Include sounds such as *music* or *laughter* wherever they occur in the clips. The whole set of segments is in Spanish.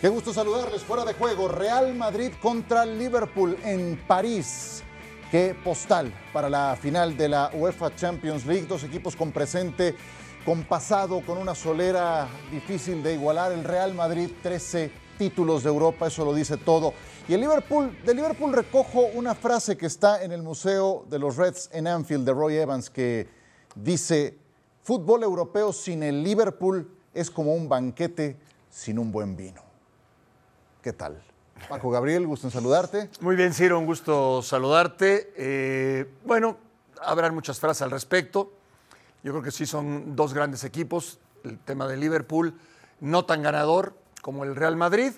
Qué gusto saludarles fuera de juego. Real Madrid contra Liverpool en París. Qué postal para la final de la UEFA Champions League. Dos equipos con presente, con pasado, con una solera difícil de igualar. El Real Madrid, 13 títulos de Europa, eso lo dice todo. Y el Liverpool, de Liverpool recojo una frase que está en el Museo de los Reds en Anfield de Roy Evans que dice, fútbol europeo sin el Liverpool es como un banquete sin un buen vino. ¿Qué tal? Paco Gabriel, gusto en saludarte. Muy bien, Ciro, un gusto saludarte. Eh, bueno, habrán muchas frases al respecto. Yo creo que sí son dos grandes equipos. El tema de Liverpool, no tan ganador como el Real Madrid,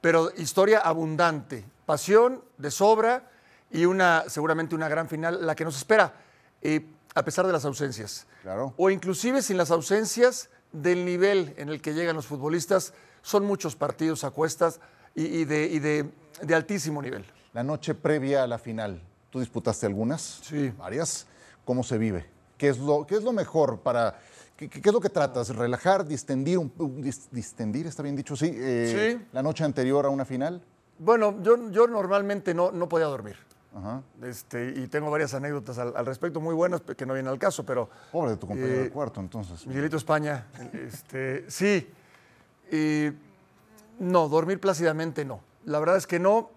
pero historia abundante, pasión de sobra y una seguramente una gran final, la que nos espera, eh, a pesar de las ausencias. Claro. O inclusive sin las ausencias del nivel en el que llegan los futbolistas, son muchos partidos a cuestas y, de, altísimo nivel. La noche previa a la final, ¿tú disputaste algunas? Sí. Varias. ¿Cómo se vive? ¿Qué es lo, qué es lo mejor para... ¿Qué, es lo que tratas? ¿Relajar, distendir? Un, ¿Distendir, está bien dicho? Sí, eh, ¿La noche anterior a una final? Bueno, yo, yo normalmente no, no podía dormir. Ajá. Este, y tengo varias anécdotas al, respecto, muy buenas, que no vienen al caso, pero... Pobre de tu compañero de eh, cuarto, entonces. Miguelito España. *laughs* este, sí. Y no, dormir plácidamente no. La verdad es que no.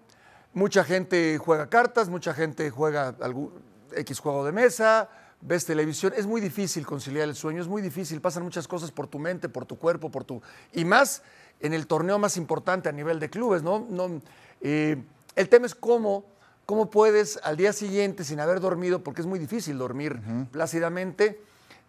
Mucha gente juega cartas, mucha gente juega algún X juego de mesa, ves televisión. Es muy difícil conciliar el sueño, es muy difícil. Pasan muchas cosas por tu mente, por tu cuerpo, por tu. Y más en el torneo más importante a nivel de clubes, ¿no? no eh, el tema es cómo, cómo puedes al día siguiente, sin haber dormido, porque es muy difícil dormir plácidamente,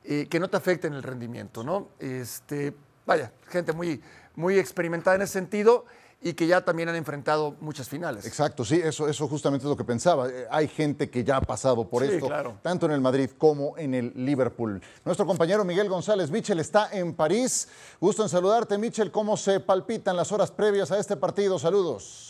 eh, que no te afecte en el rendimiento, ¿no? Este, vaya, gente muy muy experimentada en ese sentido y que ya también han enfrentado muchas finales. Exacto, sí, eso, eso justamente es lo que pensaba. Eh, hay gente que ya ha pasado por sí, esto, claro. tanto en el Madrid como en el Liverpool. Nuestro compañero Miguel González Michel está en París. Gusto en saludarte, Michel. ¿Cómo se palpitan las horas previas a este partido? Saludos.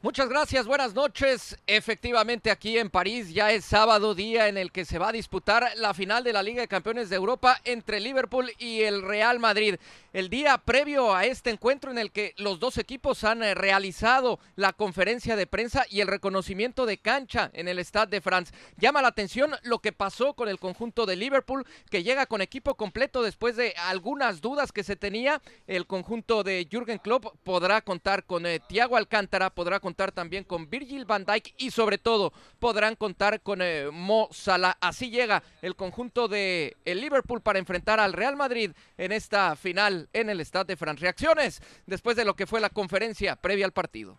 Muchas gracias, buenas noches. Efectivamente, aquí en París ya es sábado, día en el que se va a disputar la final de la Liga de Campeones de Europa entre Liverpool y el Real Madrid. El día previo a este encuentro en el que los dos equipos han eh, realizado la conferencia de prensa y el reconocimiento de cancha en el Stade de France. Llama la atención lo que pasó con el conjunto de Liverpool, que llega con equipo completo después de algunas dudas que se tenía. El conjunto de Jürgen Klopp podrá contar con eh, Thiago Alcántara, podrá contar también con Virgil van Dijk y sobre todo podrán contar con eh, Mo Salah. Así llega el conjunto de el Liverpool para enfrentar al Real Madrid en esta final en el Stade de France. Reacciones después de lo que fue la conferencia previa al partido.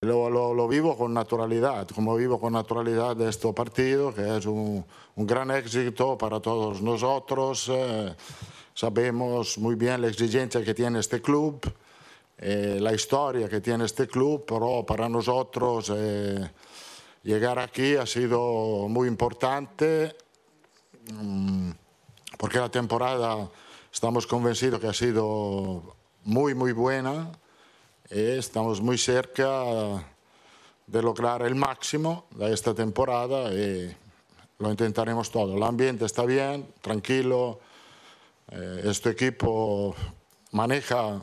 Lo, lo, vivo con naturalidad, como vivo con naturalidad de este partido, que es un, un gran éxito para todos nosotros. Eh, sabemos muy bien la exigencia que tiene este club. Eh, la historia que tiene este club, pero para nosotros eh, llegar aquí ha sido muy importante mm, porque la temporada estamos convencidos que ha sido muy, muy buena. Eh, estamos muy cerca de lograr el máximo de esta temporada y lo intentaremos todo. El ambiente está bien, tranquilo. este equipo maneja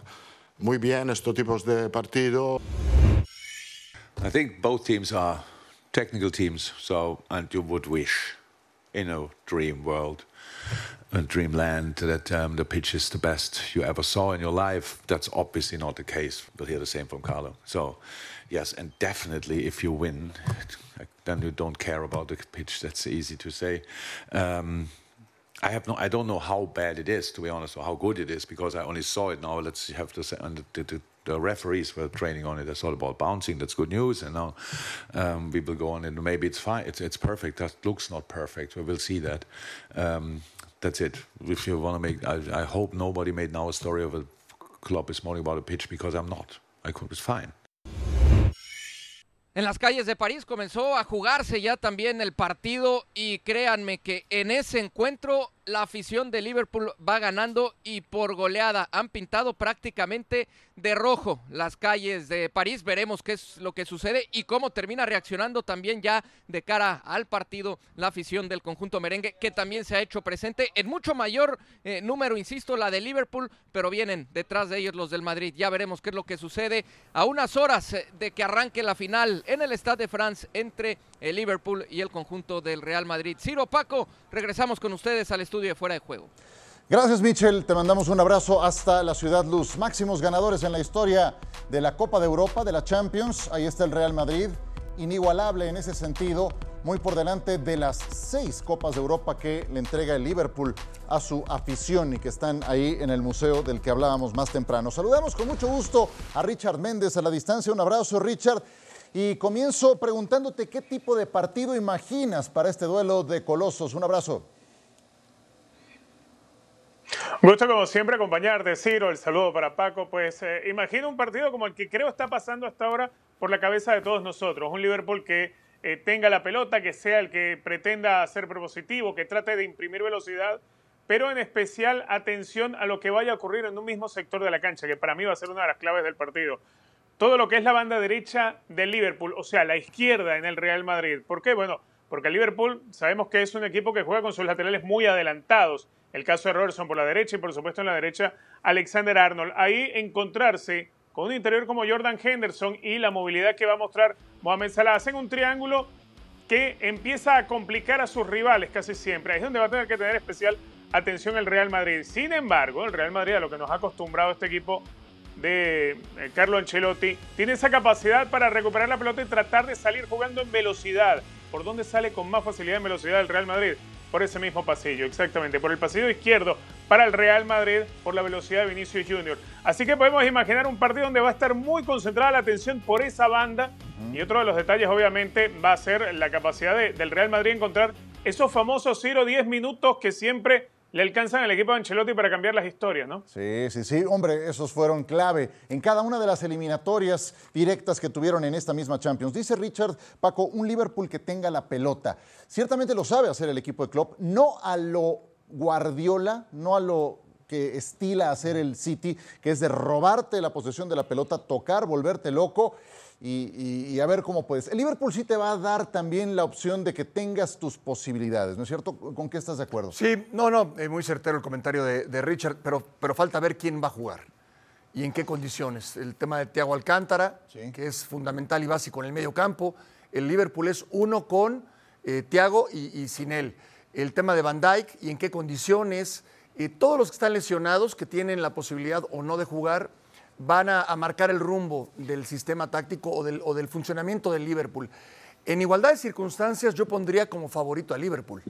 muy bien estos tipos de partido. I think both teams are technical teams, so and you would wish in a dream world, dreamland, that um, the pitch is the best you ever saw in your life. That's obviously not the case. We'll hear the same from Carlo. So, yes, and definitely if you win, then you don't care about the pitch. That's easy to say. Um, I have no, I don't know how bad it is, to be honest, or how good it is, because I only saw it now. Let's have to say, and the, the, the referees were training on it. I all about bouncing. That's good news. And now um, we will go on, and maybe it's fine. It's, it's perfect. That looks not perfect. We will see that. Um, that's it. If you want to make, I, I, hope nobody made now a story of a club this morning about a pitch because I'm not. I could, it's fine. En las calles de París comenzó a jugarse ya también el partido y créanme que en ese encuentro la afición de Liverpool va ganando y por goleada han pintado prácticamente de rojo las calles de París. Veremos qué es lo que sucede y cómo termina reaccionando también ya de cara al partido la afición del conjunto merengue, que también se ha hecho presente en mucho mayor eh, número, insisto, la de Liverpool, pero vienen detrás de ellos los del Madrid. Ya veremos qué es lo que sucede a unas horas eh, de que arranque la final en el Stade de France entre el Liverpool y el conjunto del Real Madrid. Ciro Paco, regresamos con ustedes al estudio de fuera de juego. Gracias, Michel. Te mandamos un abrazo hasta la Ciudad Luz. Máximos ganadores en la historia de la Copa de Europa, de la Champions. Ahí está el Real Madrid. Inigualable en ese sentido, muy por delante de las seis Copas de Europa que le entrega el Liverpool a su afición y que están ahí en el museo del que hablábamos más temprano. Saludamos con mucho gusto a Richard Méndez a la distancia. Un abrazo, Richard. Y comienzo preguntándote qué tipo de partido imaginas para este duelo de colosos. Un abrazo. Gusto como siempre acompañarte, Ciro. El saludo para Paco. Pues eh, imagino un partido como el que creo está pasando hasta ahora por la cabeza de todos nosotros. Un Liverpool que eh, tenga la pelota, que sea el que pretenda ser propositivo, que trate de imprimir velocidad, pero en especial atención a lo que vaya a ocurrir en un mismo sector de la cancha, que para mí va a ser una de las claves del partido. Todo lo que es la banda derecha del Liverpool, o sea, la izquierda en el Real Madrid. ¿Por qué? Bueno, porque el Liverpool sabemos que es un equipo que juega con sus laterales muy adelantados el caso de Robertson por la derecha y por supuesto en la derecha Alexander Arnold. Ahí encontrarse con un interior como Jordan Henderson y la movilidad que va a mostrar Mohamed Salah hacen un triángulo que empieza a complicar a sus rivales casi siempre. Ahí es donde va a tener que tener especial atención el Real Madrid. Sin embargo, el Real Madrid, a lo que nos ha acostumbrado este equipo de eh, Carlo Ancelotti, tiene esa capacidad para recuperar la pelota y tratar de salir jugando en velocidad. ¿Por dónde sale con más facilidad en velocidad el Real Madrid? por ese mismo pasillo, exactamente, por el pasillo izquierdo para el Real Madrid por la velocidad de Vinicius Junior. Así que podemos imaginar un partido donde va a estar muy concentrada la atención por esa banda y otro de los detalles obviamente va a ser la capacidad del Real Madrid encontrar esos famosos 0-10 minutos que siempre le alcanzan al equipo de Ancelotti para cambiar las historias, ¿no? Sí, sí, sí. Hombre, esos fueron clave en cada una de las eliminatorias directas que tuvieron en esta misma Champions. Dice Richard Paco, un Liverpool que tenga la pelota. Ciertamente lo sabe hacer el equipo de Klopp, no a lo Guardiola, no a lo que estila hacer el City, que es de robarte la posesión de la pelota, tocar, volverte loco y, a ver cómo puedes. El Liverpool sí te va a dar también la opción de que tengas tus posibilidades, ¿no es cierto? ¿Con qué estás de acuerdo? Sí, no, no, es muy certero el comentario de, Richard, pero, pero falta ver quién va a jugar y en qué condiciones. El tema de Thiago Alcántara, que es fundamental y básico en el medio campo. El Liverpool es uno con eh, Thiago y, sin él. El tema de Van Dijk y en qué condiciones. Eh, todos los que están lesionados, que tienen la posibilidad o no de jugar, van a, marcar el rumbo del sistema táctico o del, funcionamiento del Liverpool. En igualdad de circunstancias yo pondría como favorito a Liverpool,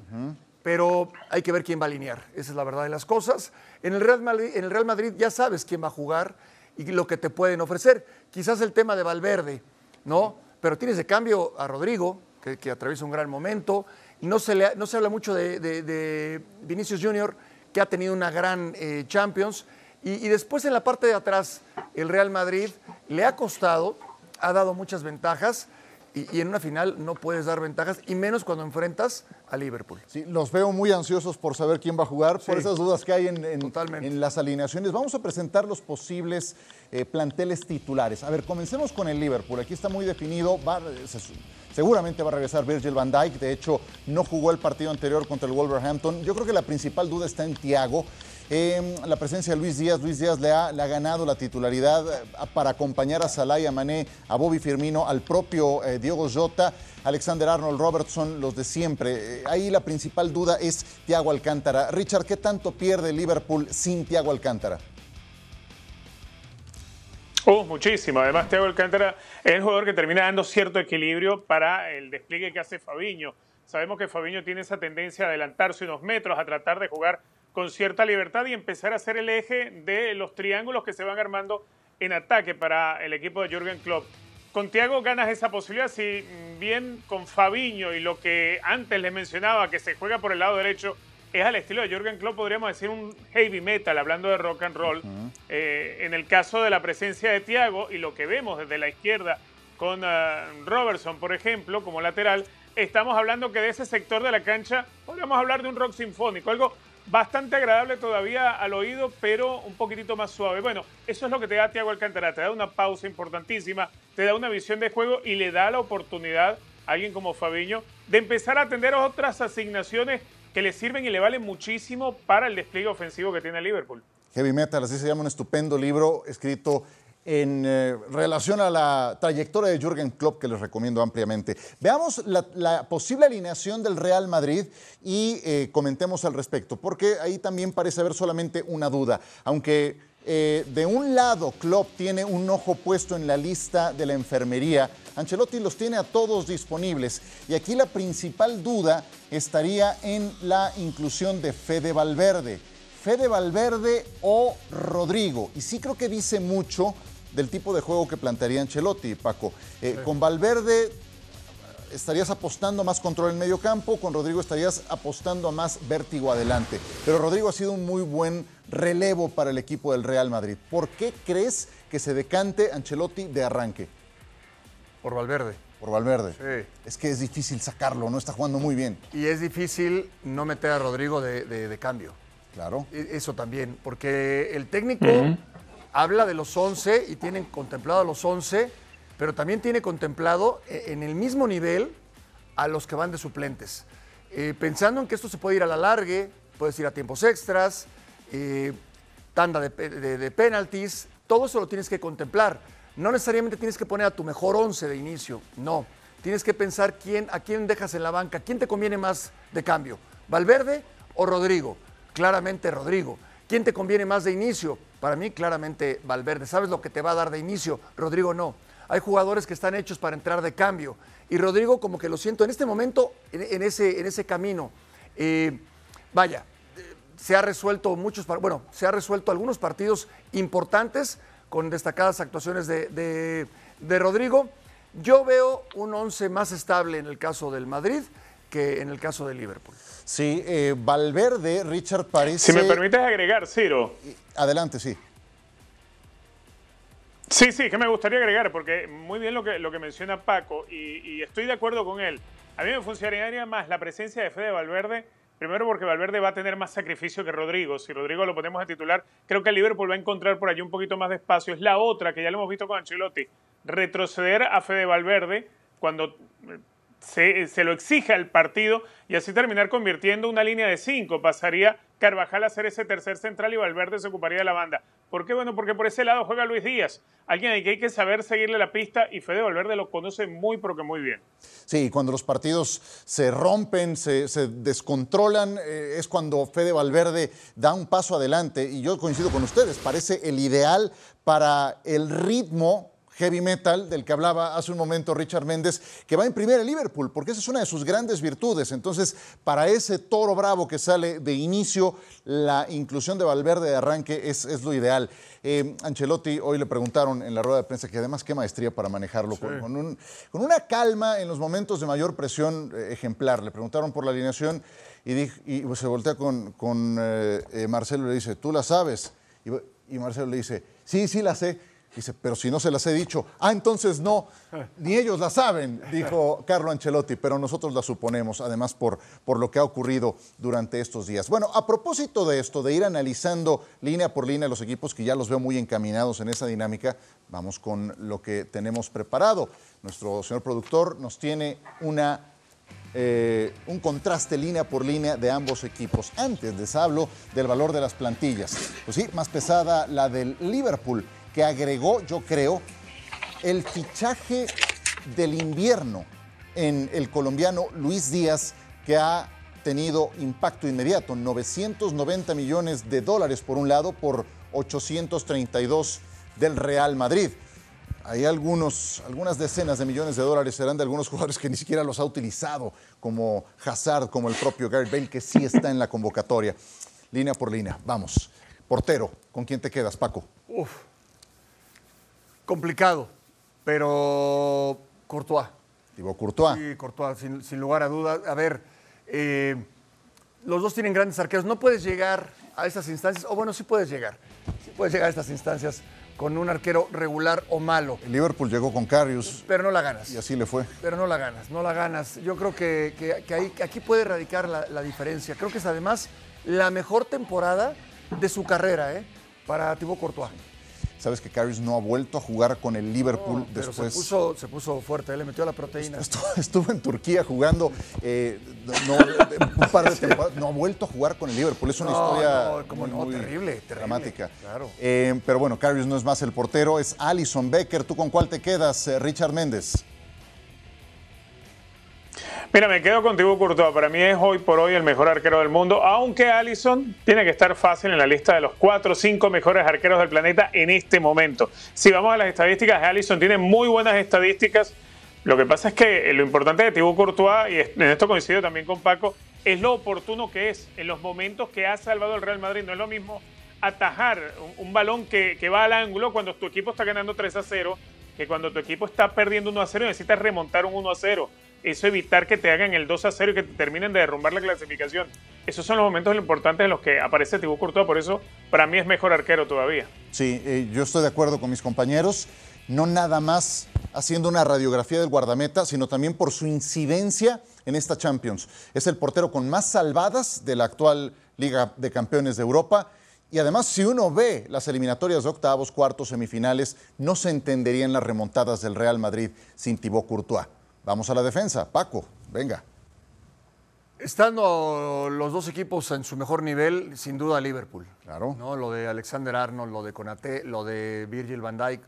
pero hay que ver quién va a alinear, esa es la verdad de las cosas. En el, Real Madrid, ya sabes quién va a jugar y lo que te pueden ofrecer. Quizás el tema de Valverde, ¿no? Pero tienes de cambio a Rodrigo, que, atraviesa un gran momento. No se, no se habla mucho de, Vinicius Junior, que ha tenido una gran eh, Champions y, después en la parte de atrás, el Real Madrid le ha costado, ha dado muchas ventajas. Y, en una final no puedes dar ventajas, y menos cuando enfrentas a Liverpool. Sí, los veo muy ansiosos por saber quién va a jugar, por esas dudas que hay en, en, las alineaciones. Vamos a presentar los posibles eh, planteles titulares. A ver, comencemos con el Liverpool. Aquí está muy definido. seguramente va a regresar Virgil van Dijk. De hecho, no jugó el partido anterior contra el Wolverhampton. Yo creo que la principal duda está en Thiago. Em, la presencia de Luis Díaz. Luis Díaz le ha, ganado la titularidad eh, para acompañar a Salah y a Mané, a Bobby Firmino, al propio eh, Diego Jota, Alexander Arnold Robertson, los de siempre. Eh, ahí la principal duda es Thiago Alcántara. Richard, ¿qué tanto pierde Liverpool sin Thiago Alcántara? Oh, muchísimo. Además, Thiago Alcántara es el jugador que termina dando cierto equilibrio para el despliegue que hace Fabiño. Sabemos que Fabiño tiene esa tendencia a adelantarse unos metros, a tratar de jugar con cierta libertad y empezar a ser el eje de los triángulos que se van armando en ataque para el equipo de Jürgen Klopp. Con Thiago ganas esa posibilidad, si bien con Fabiño y lo que antes les mencionaba, que se juega por el lado derecho, es al estilo de Jürgen Klopp, podríamos decir un heavy metal, hablando de rock and roll. Eh, en el caso de la presencia de Thiago y lo que vemos desde la izquierda con eh, Robertson, por ejemplo, como lateral, estamos hablando que de ese sector de la cancha podríamos hablar de un rock sinfónico, algo bastante agradable todavía al oído, pero un poquitito más suave. Bueno, eso es lo que te da Thiago Alcántara, te da una pausa importantísima, te da una visión de juego y le da la oportunidad a alguien como Fabiño de empezar a atender otras asignaciones que le sirven y le valen muchísimo para el despliegue ofensivo que tiene Liverpool. Heavy Metal, así se llama un estupendo libro escrito en eh, relación a la trayectoria de Jürgen Klopp, que les recomiendo ampliamente. Veamos la, posible alineación del Real Madrid y eh, comentemos al respecto, porque ahí también parece haber solamente una duda. Aunque eh, de un lado Klopp tiene un ojo puesto en la lista de la enfermería, Ancelotti los tiene a todos disponibles. Y aquí la principal duda estaría en la inclusión de Fede Valverde. Fede Valverde o Rodrigo. Y sí creo que dice mucho del tipo de juego que plantearía Ancelotti, Paco. Eh, con Valverde estarías apostando a más control en medio campo, con Rodrigo estarías apostando a más vértigo adelante. Pero Rodrigo ha sido un muy buen relevo para el equipo del Real Madrid. ¿Por qué crees que se decante Ancelotti de arranque? Por Valverde. Por Valverde. Sí. Es que es difícil sacarlo, no está jugando muy bien. Y es difícil no meter a Rodrigo de, cambio. Claro. E, eso también, porque el técnico habla de los 11 y tienen contemplado a los 11, pero también tiene contemplado eh, en el mismo nivel a los que van de suplentes. Eh, pensando en que esto se puede ir a la largue, puedes ir a tiempos extras, eh, tanda de, de, penalties, todo eso lo tienes que contemplar. No necesariamente tienes que poner a tu mejor 11 de inicio, no. Tienes que pensar quién, a quién dejas en la banca, quién te conviene más de cambio, Valverde o Rodrigo. Claramente Rodrigo. ¿Quién te conviene más de inicio? Para mí, claramente Valverde. ¿Sabes lo que te va a dar de inicio? Rodrigo no. Hay jugadores que están hechos para entrar de cambio. Y Rodrigo, como que lo siento en este momento, en, ese, en ese camino. Eh, vaya, se ha resuelto muchos, bueno, se ha resuelto algunos partidos importantes con destacadas actuaciones de, de Rodrigo. Yo veo un once más estable en el caso del Madrid que en el caso de Liverpool. Sí, eh, Valverde, Richard parece... Si me permites agregar, Ciro. Adelante, sí. Sí, sí, que me gustaría agregar, porque muy bien lo que, lo que menciona Paco, y, estoy de acuerdo con él. A mí me funcionaría más la presencia de Fede Valverde, primero porque Valverde va a tener más sacrificio que Rodrigo. Si Rodrigo lo ponemos a titular, creo que el Liverpool va a encontrar por allí un poquito más de espacio. Es la otra, que ya lo hemos visto con Ancelotti, retroceder a Fede Valverde cuando se, lo exige al partido y así terminar convirtiendo una línea de cinco. Pasaría Carvajal a ser ese tercer central y Valverde se ocuparía de la banda. ¿Por qué? Bueno, porque por ese lado juega Luis Díaz, alguien al que hay que saber seguirle la pista y Fede Valverde lo conoce muy, pero que muy bien. Sí, cuando los partidos se rompen, se, descontrolan, eh, es cuando Fede Valverde da un paso adelante y yo coincido con ustedes, parece el ideal para el ritmo heavy metal del que hablaba hace un momento Richard Méndez, que va a imprimir el Liverpool, porque esa es una de sus grandes virtudes. Entonces, para ese toro bravo que sale de inicio, la inclusión de Valverde de arranque es, lo ideal. Eh, Ancelotti, hoy le preguntaron en la rueda de prensa que además qué maestría para manejarlo, con, una calma en los momentos de mayor presión eh, ejemplar. Le preguntaron por la alineación y, se voltea con, eh, Marcelo y le dice, ¿tú la sabes? y Marcelo le dice, sí, sí la sé. Dice, pero si no se las he dicho. Ah, entonces no, *laughs* ni ellos la saben, dijo Carlo Ancelotti, pero nosotros la suponemos, además por, por lo que ha ocurrido durante estos días. Bueno, a propósito de esto, de ir analizando línea por línea los equipos que ya los veo muy encaminados en esa dinámica, vamos con lo que tenemos preparado. Nuestro señor productor nos tiene una eh, un contraste línea por línea de ambos equipos. Antes les hablo del valor de las plantillas. Pues sí, más pesada la del Liverpool que agregó, yo creo, el fichaje del invierno en el colombiano Luis Díaz, que ha tenido impacto inmediato, 990 millones de dólares por un lado, por 832 del Real Madrid. Hay algunos, algunas decenas de millones de dólares serán de algunos *laughs* jugadores que ni siquiera los ha utilizado, como Hazard, como el propio Gareth Bale, que sí está en la convocatoria. Línea por línea, vamos. Portero, ¿con quién te quedas, Paco? Uf, complicado, pero Courtois. Digo, Courtois. Sí, Courtois, sin, lugar a dudas. A ver, eh, los dos tienen grandes arqueros. No puedes llegar a estas instancias, o bueno, sí puedes llegar. Sí puedes llegar a estas instancias con un arquero regular o malo. El Liverpool llegó con Carius. Pero no la ganas. Y así le fue. Pero no la ganas, no la ganas. Yo creo que, que, aquí puede radicar la, la, diferencia. Creo que es además la mejor temporada de su carrera, ¿eh? Para Thibaut Courtois. Sabes que Karius no ha vuelto a jugar con el Liverpool No, pero después. se puso, se puso fuerte, le metió la proteína. Estuvo, estuvo en Turquía jugando eh, no, un par de *laughs* temporadas. No ha vuelto a jugar con el Liverpool. Es una No, historia no, como muy, no, muy terrible, terrible, dramática. claro. Eh, pero bueno, Karius no es más el portero, es Alison Becker. ¿Tú con cuál te quedas, eh, Richard Méndez? Mira, me quedo contigo, Courtois. Para mí es hoy por hoy el mejor arquero del mundo, aunque Allison tiene que estar fácil en la lista de los cuatro o cinco mejores arqueros del planeta en este momento. Si vamos a las estadísticas, Allison tiene muy buenas estadísticas. Lo que pasa es que lo importante de Thibaut Courtois, y en esto coincido también con Paco, es lo oportuno que es en los momentos que ha salvado el Real Madrid. No es lo mismo atajar un, balón que, que va al ángulo cuando tu equipo está ganando 3 a 0 que cuando tu equipo está perdiendo 1 a 0 y necesitas remontar un 1 a 0. Eso evitar que te hagan el 2 a 0 y que te terminen de derrumbar la clasificación. Esos son los momentos importantes en los que aparece Thibaut Courtois, por eso para mí es mejor arquero todavía. Sí, eh, yo estoy de acuerdo con mis compañeros. No nada más haciendo una radiografía del guardameta, sino también por su incidencia en esta Champions. Es el portero con más salvadas de la actual Liga de Campeones de Europa. Y además, si uno ve las eliminatorias de octavos, cuartos, semifinales, no se entenderían las remontadas del Real Madrid sin Thibaut Courtois. Vamos a la defensa. Paco, venga. Estando los dos equipos en su mejor nivel, sin duda Liverpool. Claro. ¿no? Lo de Alexander Arnold, lo de Konate, lo de Virgil van Dijk,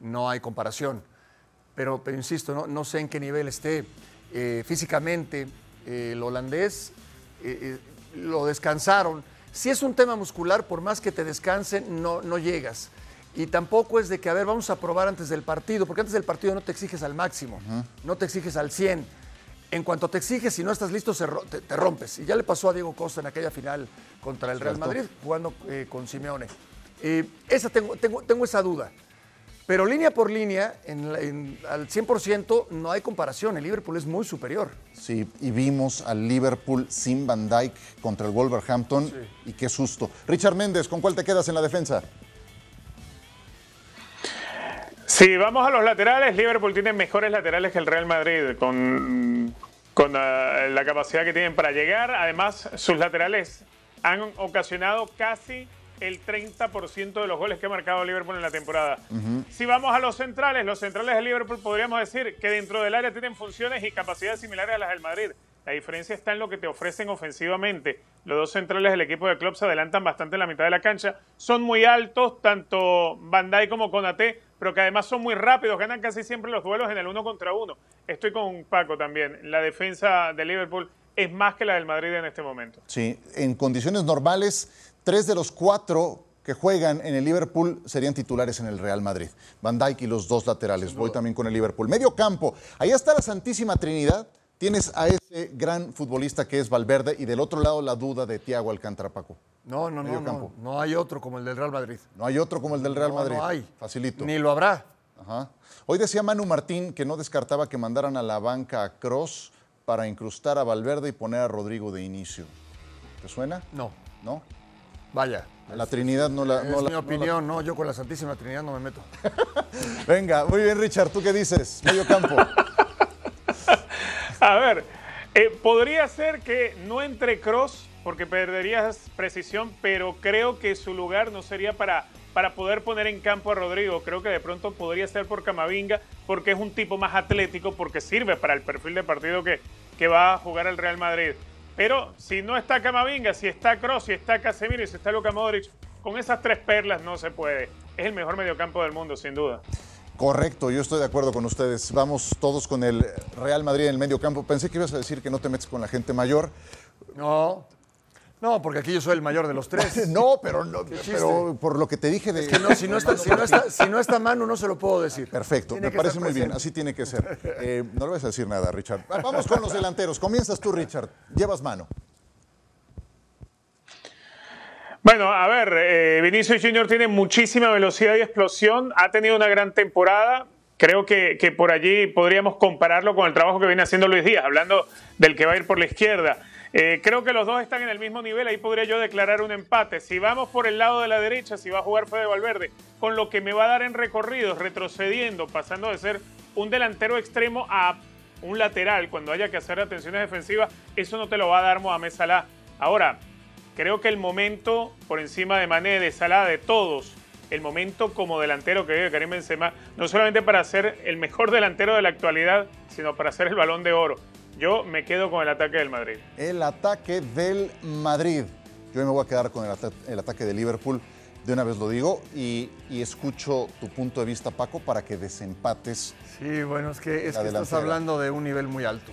no hay comparación. Pero, pero insisto, no, no sé en qué nivel esté eh, físicamente. eh, el holandés eh, lo descansaron. Si es un tema muscular, por más que te descansen, no, no llegas. Y tampoco es de que, a ver, vamos a probar antes del partido, porque antes del partido no te exiges al máximo, no te exiges al 100. En cuanto te exiges, si no estás listo, te, te rompes. Y ya le pasó a Diego Costa en aquella final contra el Real. Madrid, jugando eh, con Simeone. Eh, esa tengo, tengo, tengo esa duda. Pero línea por línea, en en- al 100%, no hay comparación. El Liverpool es muy superior. Sí, y vimos al Liverpool sin Van Dijk contra el Wolverhampton. Y qué susto. Richard Méndez, ¿con cuál te quedas en la defensa? Si vamos a los laterales, Liverpool tiene mejores laterales que el Real Madrid, con, con ah, la capacidad que tienen para llegar. Además, sus laterales han ocasionado casi el 30% de los goles que ha marcado Liverpool en la temporada. Si vamos a los centrales, los centrales de Liverpool podríamos decir que dentro del área tienen funciones y capacidades similares a las del Madrid. La diferencia está en lo que te ofrecen ofensivamente. Los dos centrales del equipo de Klopp se adelantan bastante en la mitad de la cancha. Son muy altos, tanto Van Dijk como Konate, pero que además son muy rápidos, ganan casi siempre los duelos en el uno contra uno. Estoy con Paco también. La defensa de Liverpool es más que la del Madrid en este momento. Sí, en condiciones normales, tres de los cuatro que juegan en el Liverpool serían titulares en el Real Madrid. Van Dijk y los dos laterales. Voy también con el Liverpool. Medio campo. Ahí está la Santísima Trinidad. Tienes a ese gran futbolista que es Valverde y del otro lado la duda de Thiago Alcántara, Paco. No, no, no, no. No hay otro como el del Real Madrid. No hay otro como el del Real No, Madrid. No hay. Facilito. Ni lo habrá. Ajá. Hoy decía Manu Martín que no descartaba que mandaran a la banca a Cross para incrustar a Valverde y poner a Rodrigo de inicio. ¿Te suena? No. ¿No? Vaya. La Trinidad no la. Es no la- mi no la- opinión, no, yo con la Santísima Trinidad no me meto. *laughs* Venga, muy bien, Richard. ¿Tú qué dices? Medio campo. *laughs* *laughs* A ver, eh, podría ser que no entre Cross, porque perderías precisión, pero creo que su lugar no sería para, para poder poner en campo a Rodrigo. Creo que de pronto podría ser por Camavinga, porque es un tipo más atlético, porque sirve para el perfil de partido que, que va a jugar el Real Madrid. Pero si no está Camavinga, si está Cross, si está Casemiro y si está Luka Modric, con esas tres perlas no se puede. Es el mejor mediocampo del mundo, sin duda. Correcto, yo estoy de acuerdo con ustedes. Vamos todos con el Real Madrid en el medio campo. Pensé que ibas a decir que no te metes con la gente mayor. No. No, porque aquí yo soy el mayor de los tres. *laughs* No, pero, no, pero por lo que te dije de. Que no, si, no está, si, no está, si no está Manu, no se lo puedo decir. Perfecto, Tiene me parece muy bien, así tiene que ser. Eh, no le vas a decir nada, Richard. Va- Vamos con los delanteros. Comienzas tú, Richard. Llevas mano. Bueno, a ver, eh, Vinicius Junior tiene muchísima velocidad y explosión, ha tenido una gran temporada. Creo que, por allí podríamos compararlo con el trabajo que viene haciendo Luis Díaz, hablando del que va a ir por la izquierda. Eh, creo que los dos están en el mismo nivel, ahí podría yo declarar un empate. Si vamos por el lado de la derecha, si va a jugar Fede Valverde, con lo que me va a dar en recorridos, retrocediendo, pasando de ser un delantero extremo a un lateral cuando haya que hacer atenciones defensivas, eso no te lo va a dar Mohamed Salah. Ahora, creo que el momento por encima de Mané, de Salah, de todos, el momento como delantero que vive Karim Benzema, no solamente para ser el mejor *laughs* delantero de la actualidad, sino para ser el balón de oro. Yo me quedo con el ataque del Madrid. El ataque del Madrid. Yo me voy a quedar con el, ata el ataque de Liverpool. De una vez lo digo y, y, escucho tu punto de vista, Paco, para que desempates. Sí, bueno, es que, es que estás hablando de un nivel muy alto.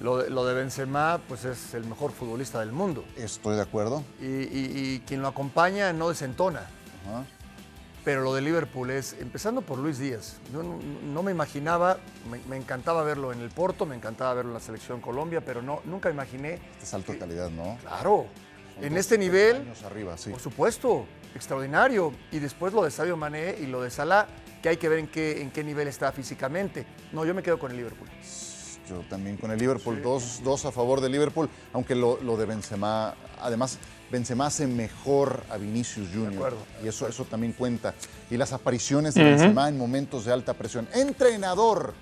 Lo de, lo de, Benzema, pues es el mejor futbolista del mundo. Estoy de acuerdo. Y, y, y quien lo acompaña no desentona. Pero lo de Liverpool es, empezando por Luis Díaz, yo no, no me imaginaba, me, me, encantaba verlo en el Porto, me encantaba verlo en la selección Colombia, pero no, nunca imaginé. Este salto de calidad, ¿no? Claro. Son en este nivel. Años arriba, sí. Por supuesto, extraordinario. Y después lo de Sadio Mané y lo de Salah, que hay que ver en qué, en qué nivel está físicamente. No, yo me quedo con el Liverpool. Yo también con el Liverpool, sí. dos, dos, a favor de Liverpool, aunque lo, lo, de Benzema, además Benzema hace mejor a Vinicius Junior y eso, eso también cuenta. Y las apariciones de uh -huh. Benzema en momentos de alta presión. Entrenador,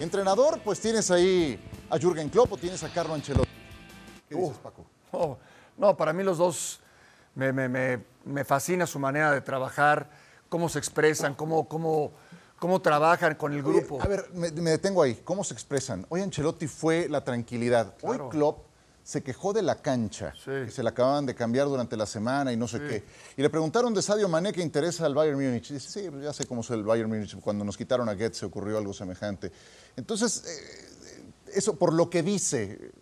entrenador, pues tienes ahí a Jürgen Klopp o tienes a Carlo Ancelotti. ¿Qué dices, Uh, Paco? *laughs* Oh, no, para mí los dos me, me, me, me, fascina su manera de trabajar, cómo se expresan, cómo, cómo, cómo trabajan con el grupo. Oye, a ver, me, me, detengo ahí. ¿Cómo se expresan? Hoy Ancelotti fue la tranquilidad. Claro. Hoy Klopp se quejó de la cancha, sí. que se la acababan de cambiar durante la semana y no sé sí. qué. Y le preguntaron de Sadio Mané que interesa al Bayern Múnich. Y dice, sí, ya sé cómo es el Bayern Múnich. Cuando nos quitaron a Goetze ocurrió algo semejante. Entonces, eh, eso por lo que dice,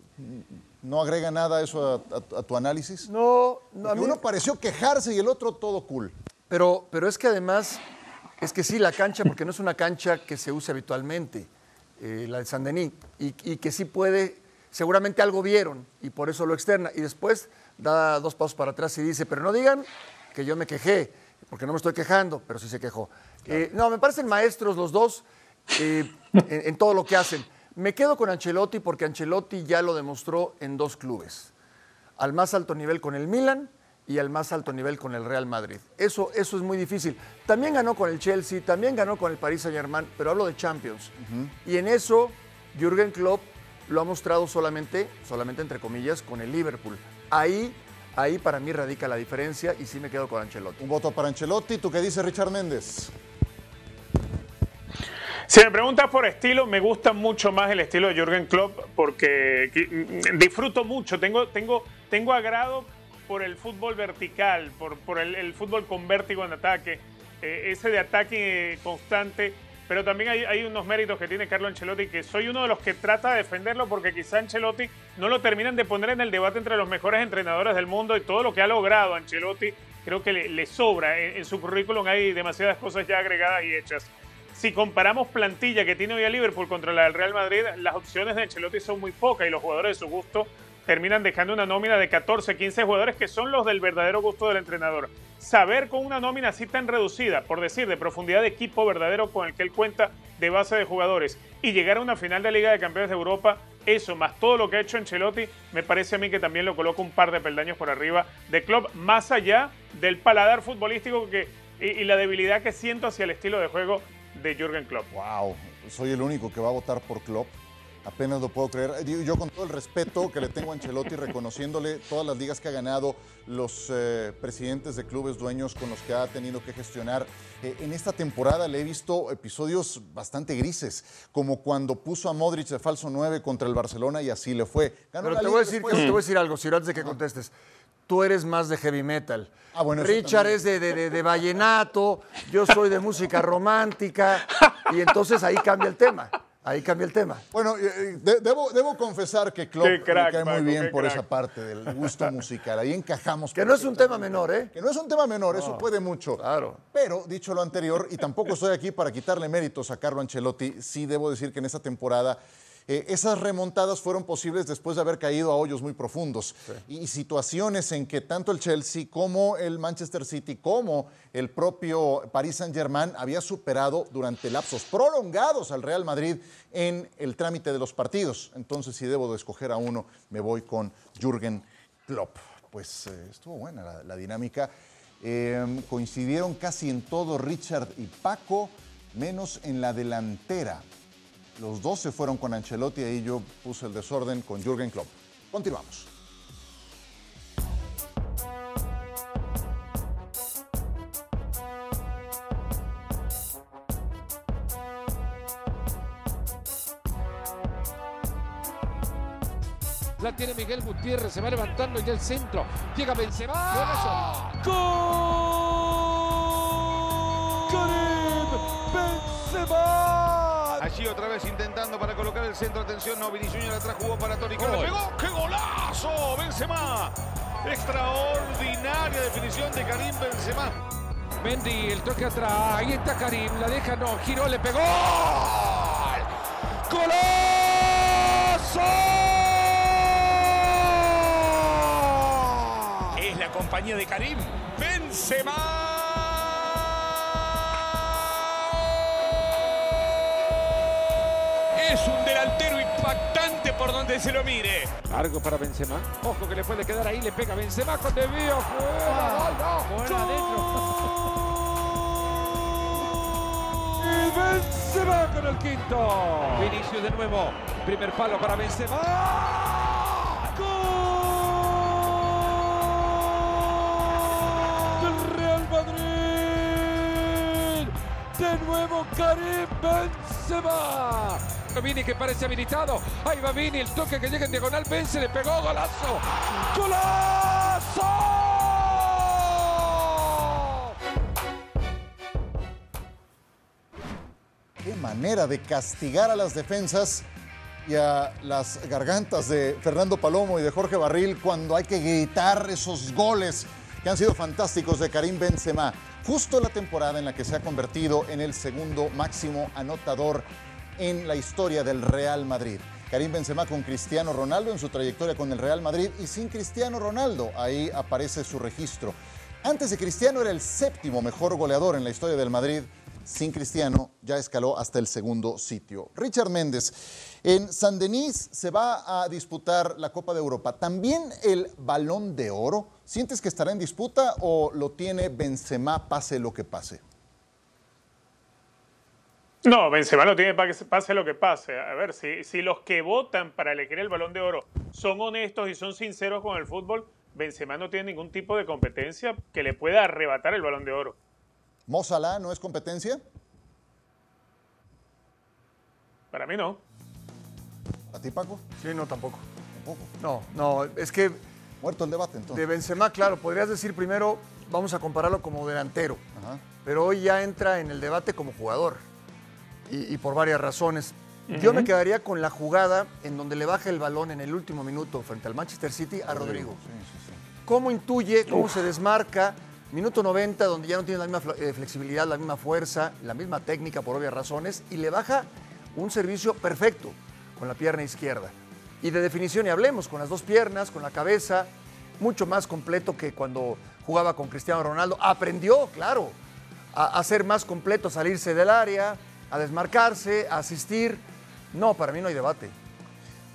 ¿no agrega nada eso a, a, a tu análisis? No, no a mí... uno pareció quejarse y el otro todo cool. Pero, pero es que además, es que sí, la cancha, porque no es una cancha que se use habitualmente, eh, la de San Denis, y, y que sí puede seguramente algo vieron y por eso lo externa. Y después da dos pasos para atrás y dice, pero no digan que yo me quejé, porque no me estoy quejando, pero sí se quejó. Claro. Eh, no, me parecen maestros los dos eh, en, en, todo lo que hacen. Me quedo con Ancelotti porque Ancelotti ya lo demostró en dos clubes. Al más alto nivel con el Milan y al más alto nivel con el Real Madrid. Eso, eso es muy difícil. También ganó con el Chelsea, también ganó con el Paris Saint Germain, pero hablo de Champions. Uh -huh. Y en eso, Jürgen Klopp lo ha mostrado solamente, solamente entre comillas, con el Liverpool. Ahí, ahí para mí radica la diferencia y sí me quedo con Ancelotti. Un voto para Ancelotti. ¿Tú qué dices, Richard Méndez? Si me preguntas por estilo, me gusta mucho más el estilo de Jürgen Klopp porque disfruto mucho, tengo, tengo, tengo agrado por el fútbol vertical, por, por el, el fútbol con vértigo en ataque, eh, ese de ataque constante pero también hay, hay, unos méritos que tiene Carlo Ancelotti que soy uno de los que trata de defenderlo porque quizá Ancelotti no lo terminan de poner en el debate entre los mejores entrenadores del mundo y todo lo que ha logrado Ancelotti creo que le, le sobra. En, en, su currículum hay demasiadas cosas ya agregadas y hechas. Si comparamos plantilla que tiene hoy a Liverpool contra la del Real Madrid, las opciones de Ancelotti son muy pocas y los jugadores de su gusto terminan dejando una nómina de 14, 15 jugadores que son los del verdadero gusto del entrenador. Saber con una nómina así tan reducida, por decir, de profundidad de equipo verdadero con el que él cuenta de base de jugadores y llegar a una final de Liga de Campeones de Europa, eso más todo lo que ha hecho Ancelotti, me parece a mí que también lo coloca un par de peldaños por arriba de Club, más allá del paladar futbolístico y, y la debilidad que siento hacia el estilo de juego de Jürgen Klopp. Wow, soy el único que va a votar por Klopp. Apenas lo puedo creer. Yo con todo el respeto que le tengo a Ancelotti, reconociéndole todas las ligas que ha ganado, los eh, presidentes de clubes dueños con los que ha tenido que gestionar. Eh, en esta temporada le he visto episodios bastante grises, como cuando puso a Modric de falso 9 contra el Barcelona y así le fue. Ganó Pero te voy, a decir, te voy a decir algo, Ciro, antes de que contestes. Tú eres más de heavy metal. Ah, bueno, Richard es de, de, de, de, vallenato, yo soy de música romántica, y entonces ahí cambia el tema. Ahí cambia el tema. Bueno, eh, de, debo, debo, confesar que Klopp crack, me cae muy bien por crack. esa parte del gusto musical. Ahí encajamos. Que no es un tema menor, ¿eh? Que no es un tema menor, no, eso puede mucho. Claro. Pero, dicho lo anterior, y tampoco estoy aquí para quitarle méritos a Carlo Ancelotti, sí debo decir que en esta temporada eh, esas remontadas fueron posibles después de haber caído a hoyos muy profundos sí. y, situaciones en que tanto el Chelsea como el Manchester City como el propio Paris Saint-Germain había superado durante lapsos prolongados al Real Madrid en el trámite de los partidos. Entonces, si debo de escoger a uno, me voy con Jürgen Klopp. Pues eh, estuvo buena la, la dinámica. Eh, coincidieron casi en todo Richard y Paco, menos en la delantera. Los dos se fueron con Ancelotti, ahí yo puse el desorden con Jürgen Klopp. Continuamos. La tiene Miguel Gutiérrez, se va levantando y el centro. Llega Benzema. ¡Gol! Otra vez intentando para colocar el centro. Atención, no, Vinicius la atrás jugó para Toni Kroos. ¡Le pegó! ¡Qué golazo! Benzema. Extraordinaria definición de Karim Benzema. Mendy, el toque atrás. Ahí está Karim. La deja, no. Giró, le pegó. ¡Golazo! Es la compañía de Karim Benzema. Es un delantero impactante por donde se lo mire. Largo para Benzema. Ojo que le puede quedar ahí. Le pega Benzema con desvío. Fuera. ¡Gol, no! Fuera, Y Benzema con el quinto. Vinicius de nuevo. Primer palo para Benzema. ¡Gol! Del Real Madrid. De nuevo Karim Benzema. Vini que parece habilitado. Ahí va Vini, el toque que llega en diagonal. Vence, le pegó, golazo. ¡Golazo! Qué manera de castigar a las defensas y a las gargantas de Fernando Palomo y de Jorge Barril cuando hay que gritar esos goles que han sido fantásticos de Karim Benzema. Justo la temporada en la que se ha convertido en el segundo máximo anotador en la historia del Real Madrid. Karim Benzema con Cristiano Ronaldo en su trayectoria con el Real Madrid y sin Cristiano Ronaldo, ahí aparece su registro. Antes de Cristiano era el séptimo mejor goleador en la historia del Madrid. Sin Cristiano ya escaló hasta el segundo sitio. Richard Méndez, en San Denis se va a disputar la Copa de Europa. ¿También el balón de oro? ¿Sientes que estará en disputa o lo tiene Benzema pase lo que pase? No, Benzema lo tiene para que pase lo que pase. A ver, si, si los que votan para elegir el balón de oro son honestos y son sinceros con el fútbol, Benzema no tiene ningún tipo de competencia que le pueda arrebatar el balón de oro. ¿Mo Salah no es competencia? Para mí no. ¿A ti, Paco? Sí, no, tampoco. Tampoco. No, no, es que Muerto el debate, de entonces. Benzema, claro, podrías decir primero, vamos a compararlo como delantero, Ajá. pero hoy ya entra en el debate como jugador y, y por varias razones. Yo me quedaría con la jugada en donde le baja el balón en el último minuto frente al Manchester City a Rodrigo. Sí, sí, sí. cómo intuye, cómo se desmarca. Minuto 90, donde ya no tiene la misma eh, flexibilidad, la misma fuerza, la misma técnica por obvias razones, y le baja un servicio perfecto con la pierna izquierda. Y de definición, y hablemos, con las dos piernas, con la cabeza, mucho más completo que cuando jugaba con Cristiano Ronaldo. Aprendió, claro, a, a ser más completo, salirse del área, a desmarcarse, a asistir. No, para mí no hay debate.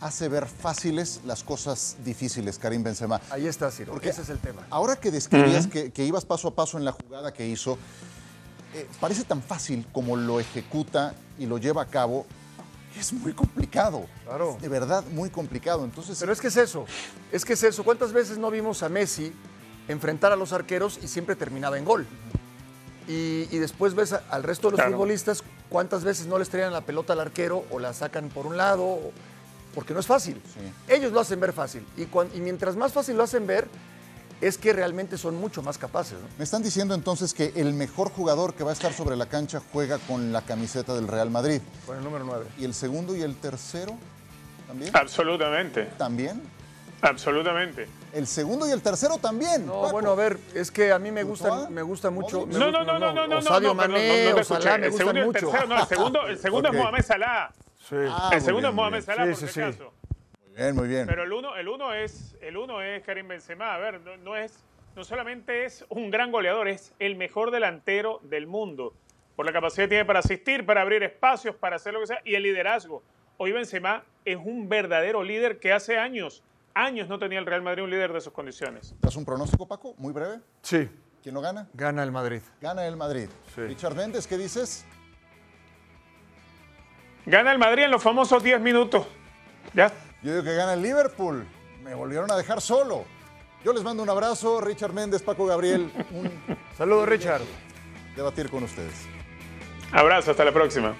Hace ver fáciles las cosas difíciles, Karim Benzema. Ahí está, Ciro. Porque Ese es el tema. Ahora que describías que, que ibas paso a paso en la jugada que hizo, eh, parece tan fácil como lo ejecuta y lo lleva a cabo. Es muy complicado. Claro. Es de verdad muy complicado. Entonces, Pero es que es eso, es que es eso. ¿Cuántas veces no vimos a Messi enfrentar a los arqueros y siempre terminaba en gol? Y, y después ves a- al resto de los Claro. futbolistas cuántas veces no les traían la pelota al arquero o la sacan por un lado, porque no es fácil. Sí. Ellos lo hacen ver fácil. Y, mientras más fácil lo hacen ver, es que realmente son mucho más capaces. ¿no? me están diciendo entonces que el mejor jugador que va a estar sobre la cancha juega con la camiseta del Real Madrid. Con el número 9. ¿Y el segundo y el tercero también? Absolutamente, ¿También? absolutamente. El segundo y el tercero también. No, Paco. bueno, a ver, es que a mí me gusta, ¿Courtois? me gusta mucho. Me No, gusta- no, no, no, no, no, o no, Mané, no, Salah, me El gustan segundo y el mucho. tercero, no, el segundo, el segundo Ok. es Mohamed Salah. Sí. Ah, el muy segundo bien, es Mohamed muy Salah, Sí, por sí, si sí. acaso. bien. Muy bien. Pero el uno, el uno es, el uno es Karim Benzema. A ver, no, no es, no solamente es un gran goleador, es el mejor delantero del mundo. Por la capacidad que tiene para asistir, para abrir espacios, para hacer lo que sea, y el liderazgo. Hoy Benzema es un verdadero líder que hace años, años no tenía el Real Madrid un líder de sus condiciones. ¿Das un pronóstico, Paco? Muy breve. Sí, ¿Quién lo gana? gana el Madrid. Gana el Madrid. Sí. Richard Méndez, ¿qué dices? Gana el Madrid en los famosos 10 minutos. ¿Ya? Yo digo que gana el Liverpool. Me volvieron a dejar solo. Yo les mando un abrazo, Richard Méndez, Paco Gabriel, un *laughs* Saludos, Richard. debatir con ustedes. Abrazo, hasta la próxima.